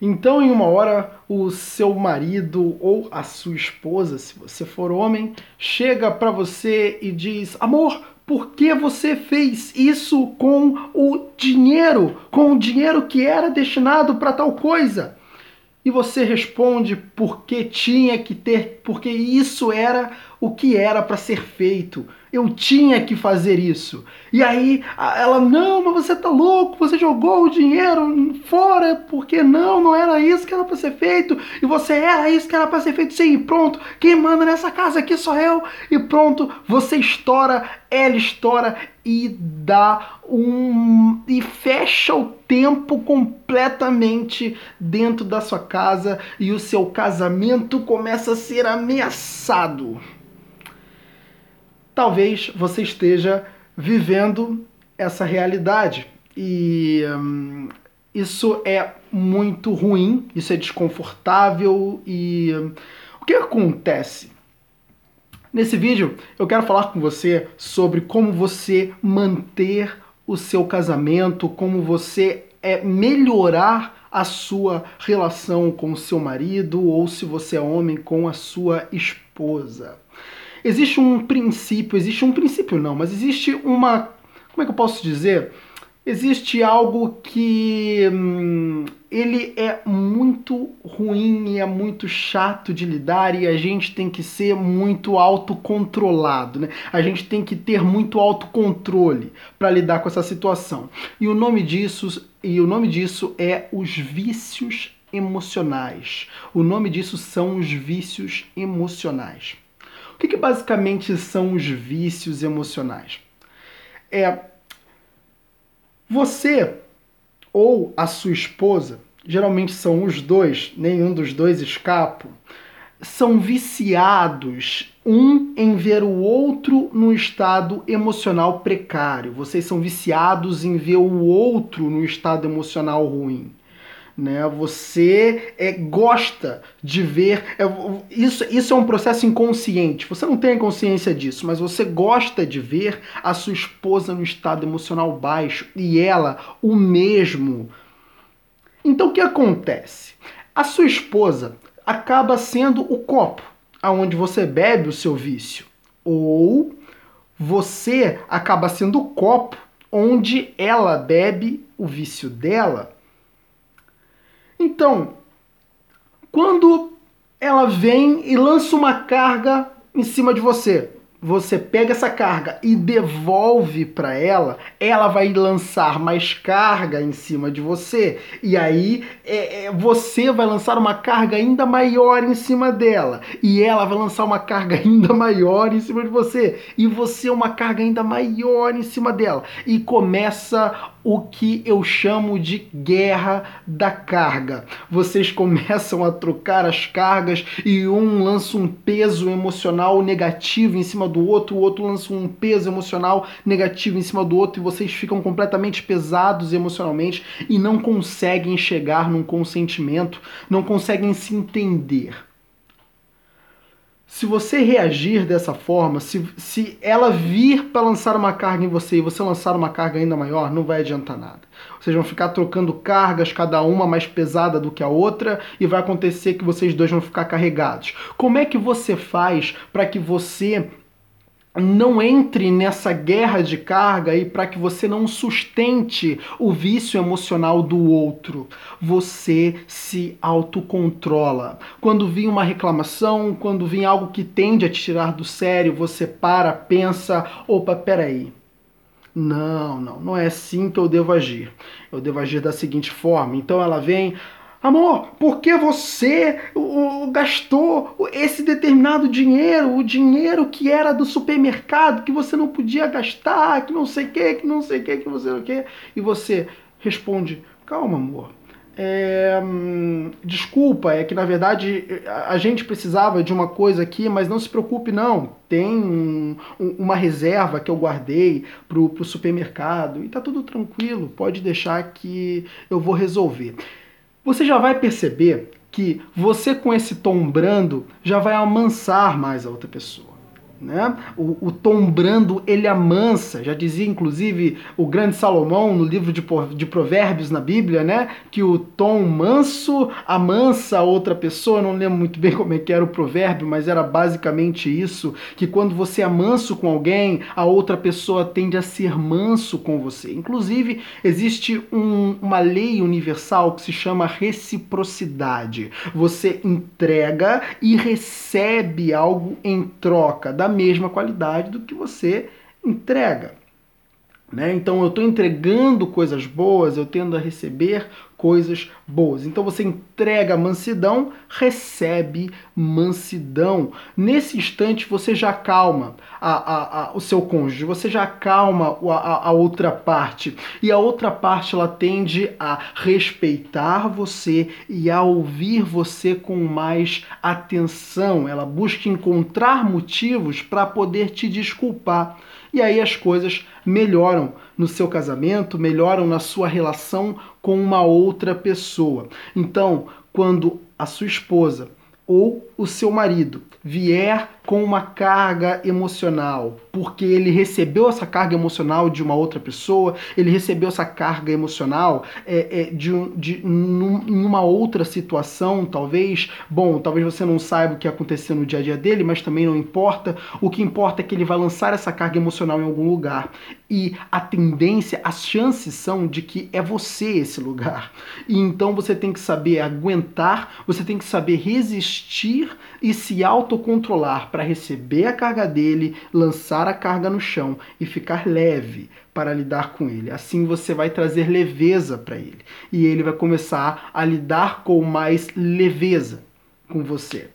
Então, em uma hora, o seu marido ou a sua esposa, se você for homem, chega para você e diz: Amor, por que você fez isso com o dinheiro, com o dinheiro que era destinado para tal coisa? E você responde porque tinha que ter, porque isso era o que era para ser feito. Eu tinha que fazer isso. E aí ela, não, mas você tá louco, você jogou o dinheiro fora, porque não, não era isso que era para ser feito. E você era isso que era para ser feito. Sim, pronto. Quem manda nessa casa aqui sou eu. E pronto, você estoura, ela estoura e dá um e fecha o tempo completamente dentro da sua casa e o seu casamento começa a ser ameaçado talvez você esteja vivendo essa realidade. E hum, isso é muito ruim, isso é desconfortável e hum, o que acontece? Nesse vídeo eu quero falar com você sobre como você manter o seu casamento, como você é melhorar a sua relação com o seu marido ou se você é homem com a sua esposa. Existe um princípio, existe um princípio não, mas existe uma. Como é que eu posso dizer? Existe algo que hum, ele é muito ruim e é muito chato de lidar e a gente tem que ser muito autocontrolado, né? A gente tem que ter muito autocontrole para lidar com essa situação. E o nome disso e o nome disso é os vícios emocionais. O nome disso são os vícios emocionais que, que basicamente são os vícios emocionais? É você ou a sua esposa, geralmente são os dois, nenhum dos dois escapa, são viciados um em ver o outro no estado emocional precário. Vocês são viciados em ver o outro no estado emocional ruim né? Você é, gosta de ver é, isso. Isso é um processo inconsciente. Você não tem consciência disso, mas você gosta de ver a sua esposa no estado emocional baixo e ela o mesmo. Então o que acontece? A sua esposa acaba sendo o copo aonde você bebe o seu vício, ou você acaba sendo o copo onde ela bebe o vício dela. Então, quando ela vem e lança uma carga em cima de você, você pega essa carga e devolve para ela, ela vai lançar mais carga em cima de você. E aí é, é, você vai lançar uma carga ainda maior em cima dela. E ela vai lançar uma carga ainda maior em cima de você. E você uma carga ainda maior em cima dela. E começa o que eu chamo de guerra da carga. Vocês começam a trocar as cargas e um lança um peso emocional negativo em cima do outro, o outro lança um peso emocional negativo em cima do outro e vocês ficam completamente pesados emocionalmente e não conseguem chegar num consentimento, não conseguem se entender. Se você reagir dessa forma, se, se ela vir para lançar uma carga em você e você lançar uma carga ainda maior, não vai adiantar nada. Vocês vão ficar trocando cargas, cada uma mais pesada do que a outra, e vai acontecer que vocês dois vão ficar carregados. Como é que você faz para que você não entre nessa guerra de carga e para que você não sustente o vício emocional do outro. Você se autocontrola. Quando vem uma reclamação, quando vem algo que tende a te tirar do sério, você para, pensa, opa, peraí. Não, não, não é assim que eu devo agir. Eu devo agir da seguinte forma. Então ela vem, Amor, por que você o, gastou esse determinado dinheiro, o dinheiro que era do supermercado, que você não podia gastar, que não sei o que, que não sei o que, que você não quer? E você responde: Calma, amor. É, hum, desculpa, é que na verdade a gente precisava de uma coisa aqui, mas não se preocupe, não. Tem um, uma reserva que eu guardei pro, pro supermercado e tá tudo tranquilo, pode deixar que eu vou resolver você já vai perceber que você com esse tom brando já vai amansar mais a outra pessoa. Né? O, o, tom brando ele amansa, já dizia inclusive o grande Salomão no livro de, de Provérbios na Bíblia, né? Que o tom manso amansa outra pessoa. Eu não lembro muito bem como é que era o provérbio, mas era basicamente isso: que quando você é manso com alguém, a outra pessoa tende a ser manso com você. Inclusive, existe um, uma lei universal que se chama reciprocidade. Você entrega e recebe algo em troca da mesma qualidade do que você entrega. Né? Então eu estou entregando coisas boas, eu tendo a receber coisas boas. Então você entrega mansidão, recebe mansidão. Nesse instante você já calma a, a, a, o seu cônjuge, você já calma a, outra parte. E a outra parte ela tende a respeitar você e a ouvir você com mais atenção. Ela busca encontrar motivos para poder te desculpar. E aí as coisas melhoram no seu casamento, melhoram na sua relação com uma outra pessoa. Então, quando a sua esposa ou o seu marido vier com uma carga emocional, porque ele recebeu essa carga emocional de uma outra pessoa, ele recebeu essa carga emocional é, é, de, de, num, outra situação, talvez. Bom, talvez você não saiba o que aconteceu no dia a dia dele, mas também não importa. O que importa é que ele vai lançar essa carga emocional em algum lugar. E a tendência, as chances são de que é você esse lugar. E então você tem que saber aguentar, você tem que saber resistir e se autocontrolar para receber a carga dele, lançar a carga no chão e ficar leve para lidar com ele. Assim você vai trazer leveza para ele. E ele vai começar a lidar com mais leveza com você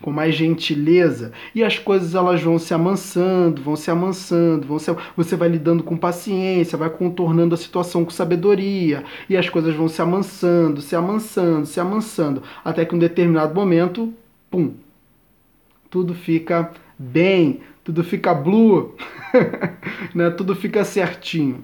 com mais gentileza. E as coisas elas vão se amansando, vão se amansando, vão se, você vai lidando com paciência, vai contornando a situação com sabedoria. E as coisas vão se amansando, se amansando, se amansando, até que um determinado momento, pum, tudo fica bem, tudo fica blue, né? tudo fica certinho.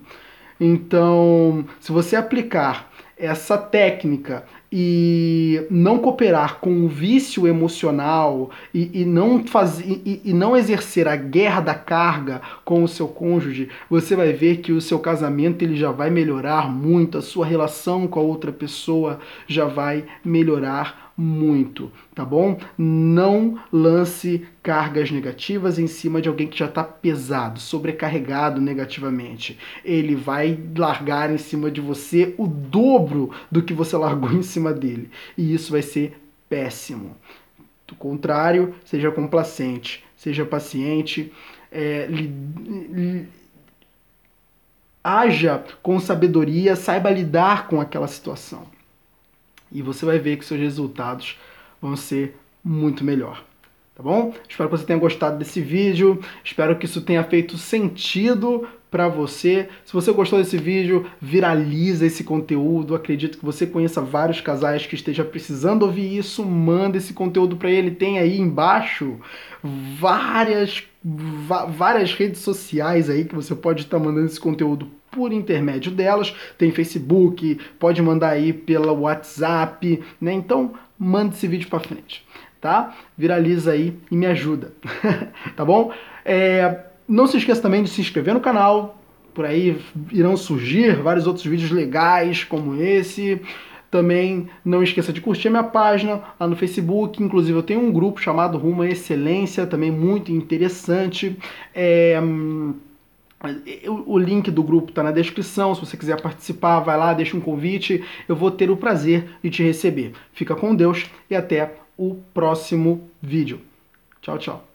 Então, se você aplicar essa técnica e não cooperar com o vício emocional e, e não fazer e, e, não exercer a guerra da carga com o seu cônjuge, você vai ver que o seu casamento ele já vai melhorar muito, a sua relação com a outra pessoa já vai melhorar muito, tá bom? Não lance cargas negativas em cima de alguém que já está pesado, sobrecarregado negativamente. Ele vai largar em cima de você o dobro do que você largou em cima dele. E isso vai ser péssimo. Do contrário, seja complacente, seja paciente, é, li, li, haja com sabedoria, saiba lidar com aquela situação e você vai ver que seus resultados vão ser muito melhor. Tá bom? Espero que você tenha gostado desse vídeo. Espero que isso tenha feito sentido para você. Se você gostou desse vídeo, viraliza esse conteúdo. Acredito que você conheça vários casais que estejam precisando ouvir isso. Manda esse conteúdo para ele. Tem aí embaixo várias várias redes sociais aí que você pode estar tá mandando esse conteúdo por intermédio delas. Tem Facebook, pode mandar aí pela WhatsApp, né? Então, manda esse vídeo para frente, tá? Viraliza aí e me ajuda, tá bom? É, não se esqueça também de se inscrever no canal. Por aí irão surgir vários outros vídeos legais como esse. Também não esqueça de curtir a minha página lá no Facebook. Inclusive, eu tenho um grupo chamado Rumo à Excelência, também muito interessante. É, o link do grupo está na descrição. Se você quiser participar, vai lá, deixa um convite. Eu vou ter o prazer de te receber. Fica com Deus e até o próximo vídeo. Tchau, tchau.